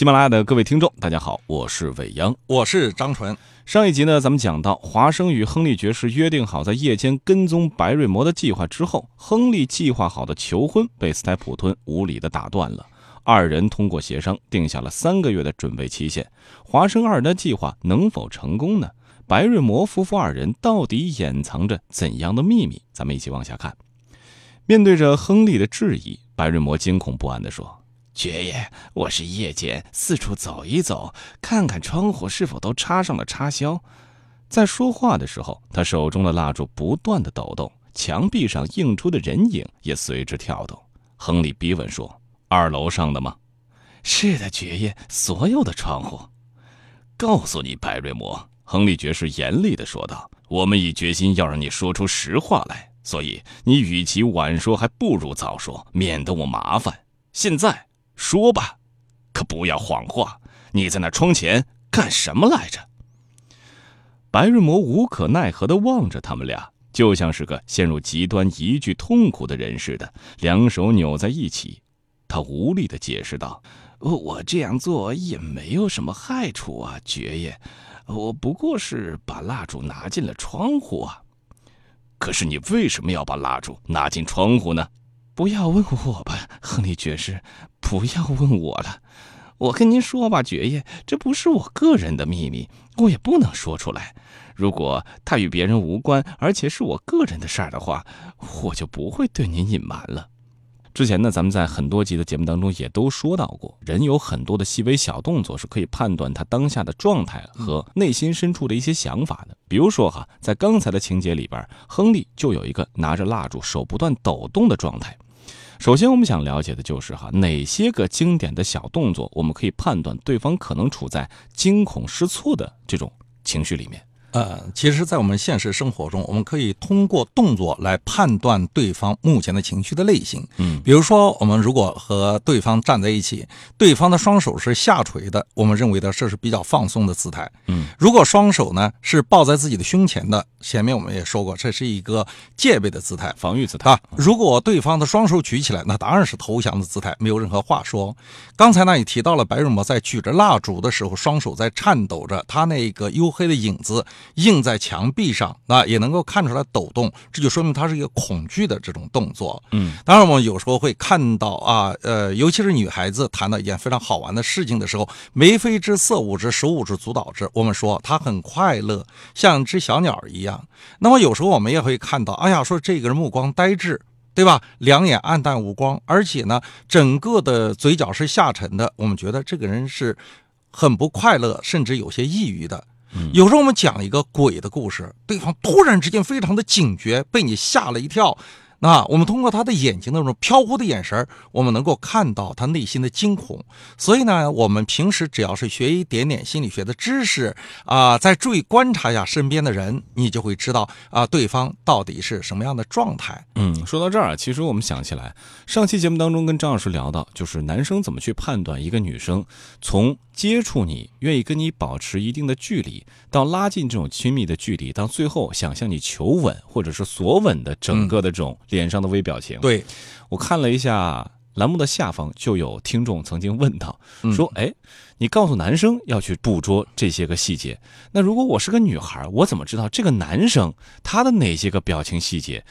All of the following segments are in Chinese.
喜马拉雅的各位听众，大家好，我是伟央，我是张纯。上一集呢，咱们讲到华生与亨利爵士约定好在夜间跟踪白瑞摩的计划之后，亨利计划好的求婚被斯泰普顿无理的打断了。二人通过协商定下了三个月的准备期限。华生二人的计划能否成功呢？白瑞摩夫妇二人到底掩藏着怎样的秘密？咱们一起往下看。面对着亨利的质疑，白瑞摩惊恐不安地说。爵爷，我是夜间四处走一走，看看窗户是否都插上了插销。在说话的时候，他手中的蜡烛不断的抖动，墙壁上映出的人影也随之跳动。亨利逼问说：“二楼上的吗？”“是的，爵爷，所有的窗户。”告诉你，白瑞摩，亨利爵士严厉的说道：“我们已决心要让你说出实话来，所以你与其晚说，还不如早说，免得我麻烦。现在。”说吧，可不要谎话。你在那窗前干什么来着？白日魔无可奈何地望着他们俩，就像是个陷入极端疑惧痛苦的人似的，两手扭在一起。他无力地解释道：“我这样做也没有什么害处啊，爵爷。我不过是把蜡烛拿进了窗户啊。可是你为什么要把蜡烛拿进窗户呢？”不要问我吧，亨利爵士，不要问我了。我跟您说吧，爵爷，这不是我个人的秘密，我也不能说出来。如果他与别人无关，而且是我个人的事儿的话，我就不会对您隐瞒了。之前呢，咱们在很多集的节目当中也都说到过，人有很多的细微小动作是可以判断他当下的状态和内心深处的一些想法的。比如说哈，在刚才的情节里边，亨利就有一个拿着蜡烛手不断抖动的状态。首先，我们想了解的就是哈，哪些个经典的小动作，我们可以判断对方可能处在惊恐失措的这种情绪里面。呃，其实，在我们现实生活中，我们可以通过动作来判断对方目前的情绪的类型。嗯，比如说，我们如果和对方站在一起，对方的双手是下垂的，我们认为的这是比较放松的姿态。嗯，如果双手呢是抱在自己的胸前的，前面我们也说过，这是一个戒备的姿态，防御姿态啊。如果对方的双手举起来，那当然是投降的姿态，没有任何话说。刚才呢也提到了白日魔在举着蜡烛的时候，双手在颤抖着，他那个黝黑的影子。映在墙壁上，那也能够看出来抖动，这就说明它是一个恐惧的这种动作。嗯，当然我们有时候会看到啊，呃，尤其是女孩子谈到一件非常好玩的事情的时候，眉飞之色舞之，手舞之足蹈之，我们说她很快乐，像只小鸟一样。那么有时候我们也会看到，哎呀，说这个人目光呆滞，对吧？两眼暗淡无光，而且呢，整个的嘴角是下沉的，我们觉得这个人是很不快乐，甚至有些抑郁的。有时候我们讲一个鬼的故事，对方突然之间非常的警觉，被你吓了一跳。那我们通过他的眼睛那种飘忽的眼神我们能够看到他内心的惊恐。所以呢，我们平时只要是学一点点心理学的知识啊，再注意观察一下身边的人，你就会知道啊，对方到底是什么样的状态。嗯，说到这儿，其实我们想起来，上期节目当中跟张老师聊到，就是男生怎么去判断一个女生从接触你，愿意跟你保持一定的距离，到拉近这种亲密的距离，到最后想向你求吻或者是索吻的整个的这种。脸上的微表情，对。我看了一下栏目的下方，就有听众曾经问到，说：“哎，你告诉男生要去捕捉这些个细节，那如果我是个女孩，我怎么知道这个男生他的哪些个表情细节，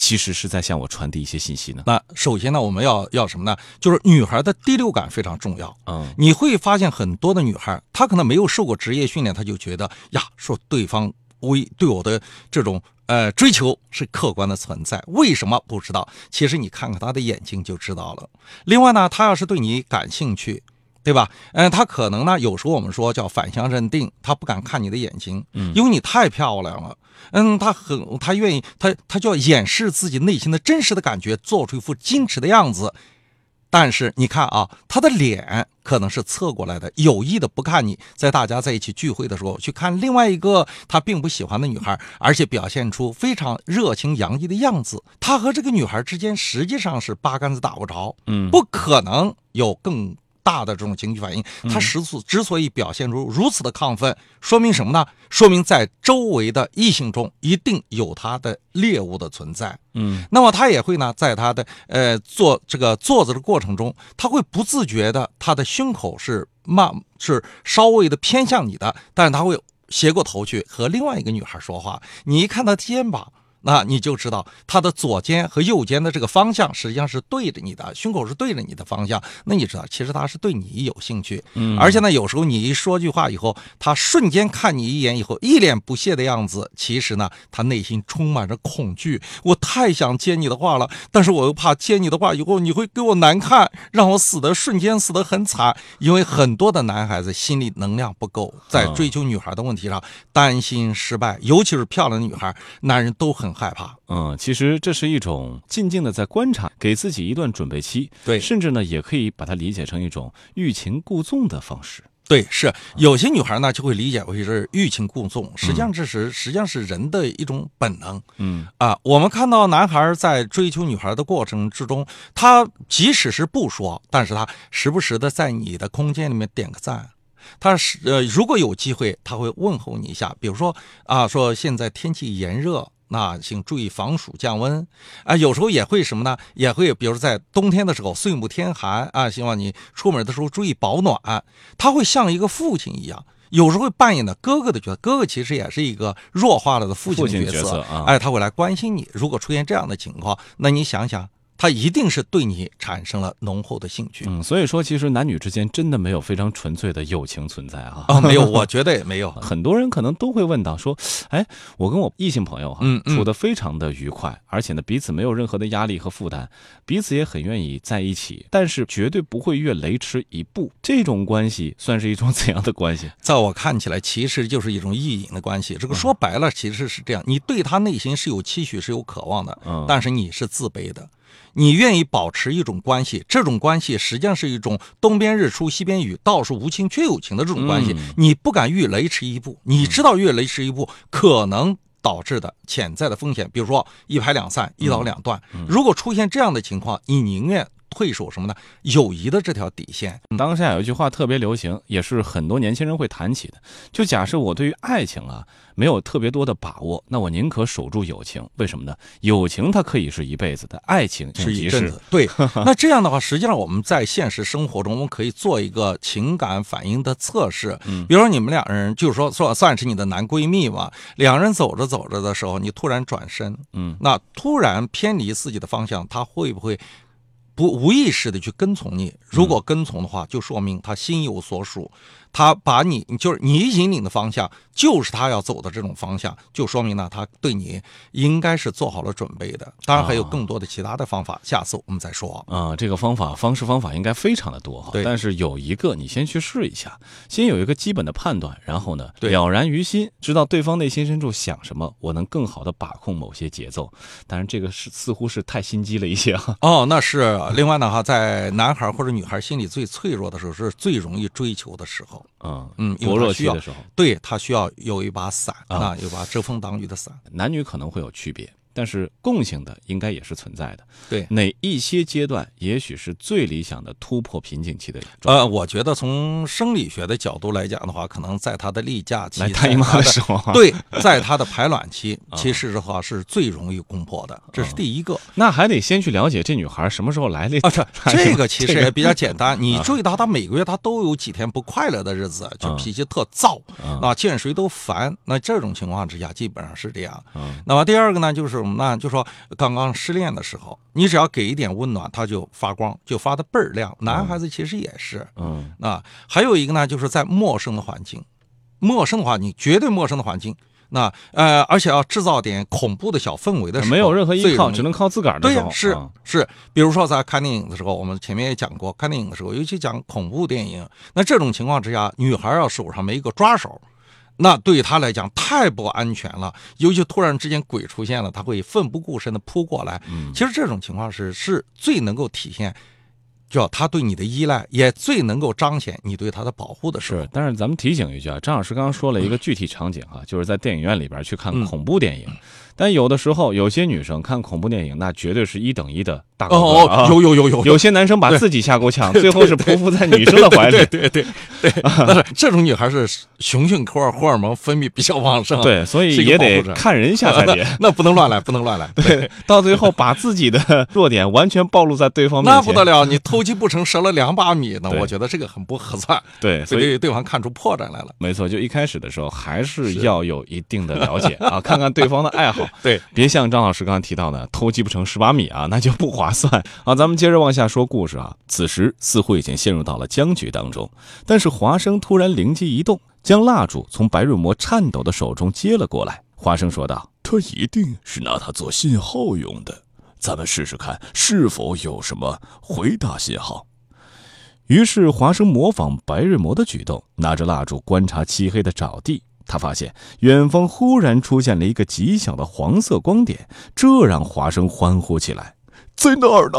其实是在向我传递一些信息呢？”那首先呢，我们要要什么呢？就是女孩的第六感非常重要。嗯，你会发现很多的女孩，她可能没有受过职业训练，她就觉得呀，说对方为对我的这种。呃，追求是客观的存在，为什么不知道？其实你看看他的眼睛就知道了。另外呢，他要是对你感兴趣，对吧？嗯，他可能呢，有时候我们说叫反向认定，他不敢看你的眼睛，嗯，因为你太漂亮了。嗯，他很，他愿意，他他就要掩饰自己内心的真实的感觉，做出一副矜持的样子。但是你看啊，他的脸可能是侧过来的，有意的不看你，在大家在一起聚会的时候去看另外一个他并不喜欢的女孩，而且表现出非常热情洋溢的样子。他和这个女孩之间实际上是八竿子打不着，嗯，不可能有更大的这种情绪反应，他之所之所以表现出如此的亢奋，说明什么呢？说明在周围的异性中一定有他的猎物的存在。嗯，那么他也会呢，在他的呃坐这个坐着的过程中，他会不自觉的，他的胸口是慢是稍微的偏向你的，但是他会斜过头去和另外一个女孩说话。你一看他肩膀。那你就知道他的左肩和右肩的这个方向实际上是对着你的，胸口是对着你的方向。那你知道，其实他是对你有兴趣。嗯，而且呢，有时候你一说句话以后，他瞬间看你一眼以后，一脸不屑的样子，其实呢，他内心充满着恐惧。我太想接你的话了，但是我又怕接你的话以后你会给我难看，让我死的瞬间死的很惨。因为很多的男孩子心理能量不够，在追求女孩的问题上担心失败，尤其是漂亮的女孩，男人都很。害怕，嗯，其实这是一种静静的在观察，给自己一段准备期，对，甚至呢，也可以把它理解成一种欲擒故纵的方式，对，是。有些女孩呢就会理解为是欲擒故纵，实际上这是实际上是人的一种本能，嗯。啊，我们看到男孩在追求女孩的过程之中，他即使是不说，但是他时不时的在你的空间里面点个赞。他是呃，如果有机会，他会问候你一下，比如说啊，说现在天气炎热，那请注意防暑降温啊。有时候也会什么呢？也会比如在冬天的时候，岁暮天寒啊，希望你出门的时候注意保暖。他会像一个父亲一样，有时候会扮演的哥哥的角色。哥哥其实也是一个弱化了的父亲的角色啊。哎，他会来关心你。如果出现这样的情况，那你想想。他一定是对你产生了浓厚的兴趣，嗯，所以说其实男女之间真的没有非常纯粹的友情存在啊，啊，没有，我觉得也没有。很多人可能都会问到说，哎，我跟我异性朋友哈，嗯，处的非常的愉快，而且呢彼此没有任何的压力和负担，彼此也很愿意在一起，但是绝对不会越雷池一步。这种关系算是一种怎样的关系？在我看起来，其实就是一种意淫的关系。这个说白了，其实是这样：你对他内心是有期许、是有渴望的，嗯，但是你是自卑的。你愿意保持一种关系，这种关系实际上是一种东边日出西边雨，道是无情却有情的这种关系。你不敢越雷池一步，你知道越雷池一步可能导致的潜在的风险，比如说一拍两散、一刀两断。如果出现这样的情况，你宁愿。退守什么呢？友谊的这条底线。当下有一句话特别流行，也是很多年轻人会谈起的。就假设我对于爱情啊没有特别多的把握，那我宁可守住友情。为什么呢？友情它可以是一辈子的，爱情是一阵子。对，那这样的话，实际上我们在现实生活中，我们可以做一个情感反应的测试。嗯，比如说你们两人，就是说算算是你的男闺蜜嘛，两人走着走着的时候，你突然转身，嗯，那突然偏离自己的方向，他会不会？不无意识的去跟从你，如果跟从的话，就说明他心有所属。他把你，就是你引领的方向，就是他要走的这种方向，就说明呢，他对你应该是做好了准备的。当然还有更多的其他的方法，下次我们再说。啊，这个方法方式方法应该非常的多哈。对。但是有一个，你先去试一下，先有一个基本的判断，然后呢，了然于心，知道对方内心深处想什么，我能更好的把控某些节奏。当然，这个是似乎是太心机了一些哈。哦，那是另外呢哈，在男孩或者女孩心里最脆弱的时候，是最容易追求的时候。嗯嗯，薄弱期的时候，对他需要有一把伞啊，有把遮风挡雨的伞。男女可能会有区别。但是共性的应该也是存在的，对哪一些阶段也许是最理想的突破瓶颈期的？呃，我觉得从生理学的角度来讲的话，可能在他的例假期、来大姨妈的时候，对，在他的排卵期，其实的话是最容易攻破的，这是第一个。那还得先去了解这女孩什么时候来的啊？这 这个其实也比较简单，你注意到她每个月她都有几天不快乐的日子，就脾气特躁，啊，见谁都烦。那这种情况之下，基本上是这样。那么第二个呢，就是什么呢？就说。刚刚失恋的时候，你只要给一点温暖，他就发光，就发的倍儿亮。男孩子其实也是，嗯啊，还有一个呢，就是在陌生的环境，陌生的环境绝对陌生的环境，那呃，而且要制造点恐怖的小氛围的时候，没有任何依靠，只能靠自个对，是是。比如说在看电影的时候，我们前面也讲过，看电影的时候，尤其讲恐怖电影，那这种情况之下，女孩要手上没一个抓手。那对于他来讲太不安全了，尤其突然之间鬼出现了，他会奋不顾身的扑过来。嗯，其实这种情况是是最能够体现，叫他对你的依赖，也最能够彰显你对他的保护的时候。是，但是咱们提醒一句啊，张老师刚刚说了一个具体场景啊，就是在电影院里边去看恐怖电影。但有的时候，有些女生看恐怖电影，那绝对是一等一的大哥哥哦有有有有有些男生把自己吓够呛，最后是匍匐在女生的怀里。对对对对，但是 这种女孩是雄性荷尔荷尔蒙分泌比较旺盛，对，所以也得看人下菜碟。那不能乱来，不能乱来。对，到最后把自己的 弱点完全暴露在对方面前，那不得了，你偷鸡不成蚀了两把米呢。对我觉得这个很不合算，对，所以对对方看出破绽来了。没错，就一开始的时候还是要有一定的了解啊，看看对方的爱好。对，别像张老师刚刚提到的偷鸡不成蚀把米啊，那就不划算。好，咱们接着往下说故事啊。此时似乎已经陷入到了僵局当中，但是华生突然灵机一动，将蜡烛从白瑞魔颤抖的手中接了过来。华生说道：“他一定是拿它做信号用的，咱们试试看是否有什么回答信号。”于是华生模仿白瑞魔的举动，拿着蜡烛观察漆黑的沼地。他发现远方忽然出现了一个极小的黄色光点，这让华生欢呼起来。在那儿呢！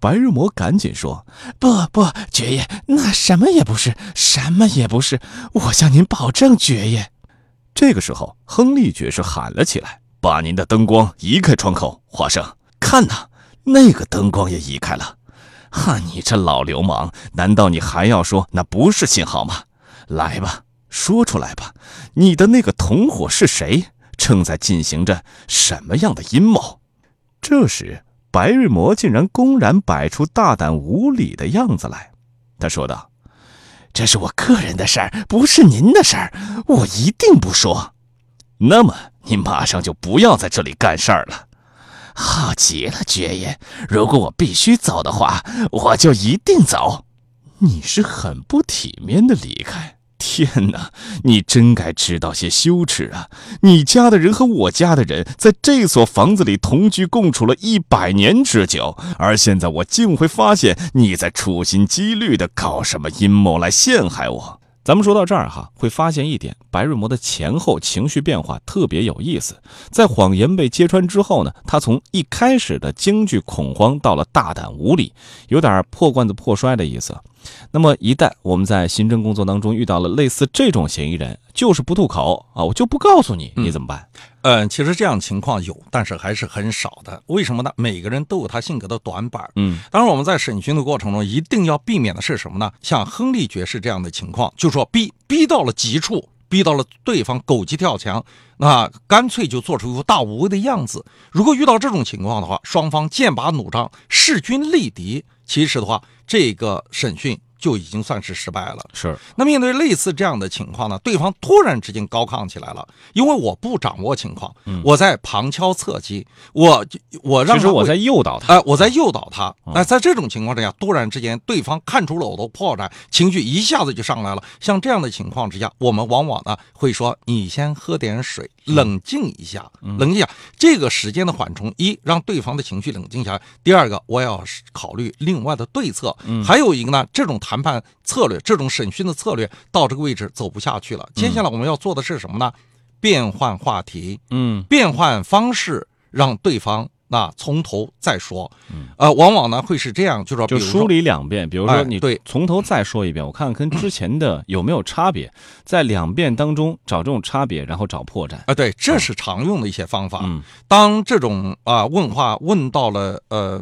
白日魔赶紧说：“不不，爵爷，那什么也不是，什么也不是，我向您保证，爵爷。”这个时候，亨利爵士喊了起来：“把您的灯光移开窗口，华生，看呐，那个灯光也移开了。哈，你这老流氓，难道你还要说那不是信号吗？来吧，说出来吧，你的那个同伙是谁？正在进行着什么样的阴谋？”这时，白日魔竟然公然摆出大胆无礼的样子来，他说道。这是我个人的事儿，不是您的事儿，我一定不说。那么你马上就不要在这里干事儿了。好极了，爵爷，如果我必须走的话，我就一定走。你是很不体面的离开。天哪，你真该知道些羞耻啊！你家的人和我家的人在这所房子里同居共处了一百年之久，而现在我竟会发现你在处心积虑地搞什么阴谋来陷害我。咱们说到这儿哈，会发现一点，白瑞摩的前后情绪变化特别有意思。在谎言被揭穿之后呢，他从一开始的惊惧恐慌到了大胆无礼，有点破罐子破摔的意思。那么一旦我们在刑侦工作当中遇到了类似这种嫌疑人，就是不吐口啊，我就不告诉你，你怎么办？嗯，其实这样情况有，但是还是很少的。为什么呢？每个人都有他性格的短板。嗯，当然我们在审讯的过程中，一定要避免的是什么呢？像亨利爵士这样的情况，就说逼逼到了极处，逼到了对方狗急跳墙，那干脆就做出一副大无畏的样子。如果遇到这种情况的话，双方剑拔弩张，势均力敌，其实的话，这个审讯。就已经算是失败了。是，那面对类似这样的情况呢，对方突然之间高亢起来了，因为我不掌握情况，嗯我在旁敲侧击，我我让其实我在诱导他。哎、我在诱导他。嗯那、在这种情况之下，突然之间，对方看出了我的破绽，情绪一下子就上来了。像这样的情况之下，我们往往呢会说：“你先喝点水，冷静一下，嗯冷静一下。”这个时间的缓冲，一让对方的情绪冷静下来；第二个，我要考虑另外的对策。嗯还有一个呢，这种谈判策略，这种审讯的策略到这个位置走不下去了。接下来我们要做的是什么呢？变换话题，嗯变换方式，让对方那从头再说。嗯呃，往往呢会是这样，就说比如说就梳理两遍，比如说你哎对从头再说一遍，我看看跟之前的有没有差别，在两遍当中找这种差别，然后找破绽。啊、对，这是常用的一些方法。嗯当这种啊、问话问到了呃。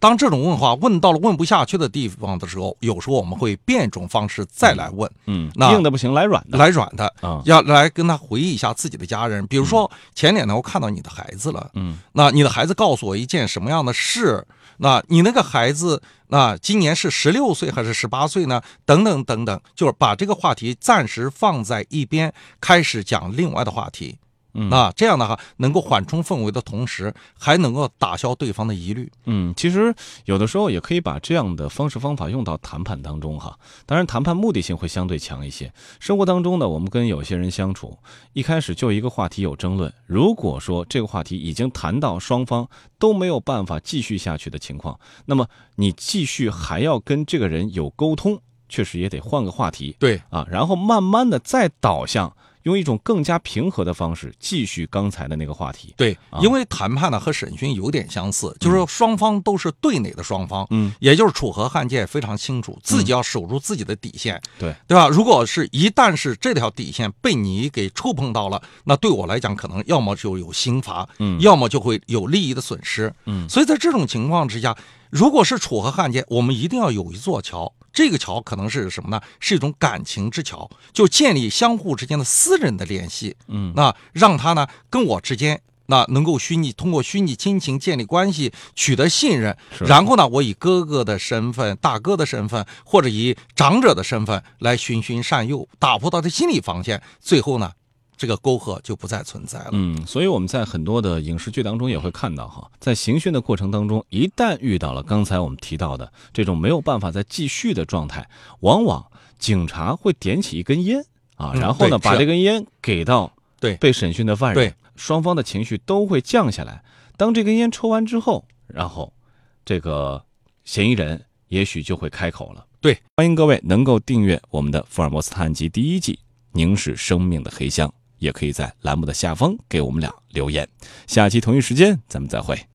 当这种问话问到了问不下去的地方的时候，有时候我们会变一种方式再来问，嗯，那硬的不行，来软的。来软的，啊要来跟他回忆一下自己的家人。比如说前两天我看到你的孩子了，嗯那你的孩子告诉我一件什么样的事？那你那个孩子，那今年是十六岁还是十八岁呢？等等等等，就是把这个话题暂时放在一边，开始讲另外的话题。嗯那这样的话，能够缓冲氛围的同时，还能够打消对方的疑虑。嗯，其实有的时候也可以把这样的方式方法用到谈判当中哈。当然，谈判目的性会相对强一些。生活当中呢，我们跟有些人相处，一开始就一个话题有争论，如果说这个话题已经谈到双方都没有办法继续下去的情况，那么你继续还要跟这个人有沟通，确实也得换个话题对，啊，然后慢慢的再导向用一种更加平和的方式继续刚才的那个话题。对啊，因为谈判呢和审讯有点相似，就是说双方都是对内的双方，嗯，也就是楚河汉界非常清楚，自己要守住自己的底线，对。对吧？如果是一旦是这条底线被你给触碰到了，那对我来讲，可能要么就有刑罚，嗯。要么就会有利益的损失，嗯。所以在这种情况之下，如果是楚河汉界，我们一定要有一座桥。这个桥可能是什么呢？是一种感情之桥，就建立相互之间的私人的联系。嗯那让他呢跟我之间。那能够虚拟通过虚拟亲情建立关系，取得信任，然后呢，我以哥哥的身份、大哥的身份，或者以长者的身份来循循善诱，打破他的心理防线，最后呢，这个沟壑就不再存在了。嗯，所以我们在很多的影视剧当中也会看到哈，在刑讯的过程当中，一旦遇到了刚才我们提到的这种没有办法再继续的状态，往往警察会点起一根烟啊，嗯然后呢，把这根烟给到对被审讯的犯人，对双方的情绪都会降下来。当这根烟抽完之后，然后这个嫌疑人也许就会开口了。对，欢迎各位能够订阅我们的《福尔摩斯探案集》第一季《凝视生命的黑箱》，也可以在栏目的下方给我们俩留言。下期同一时间咱们再会。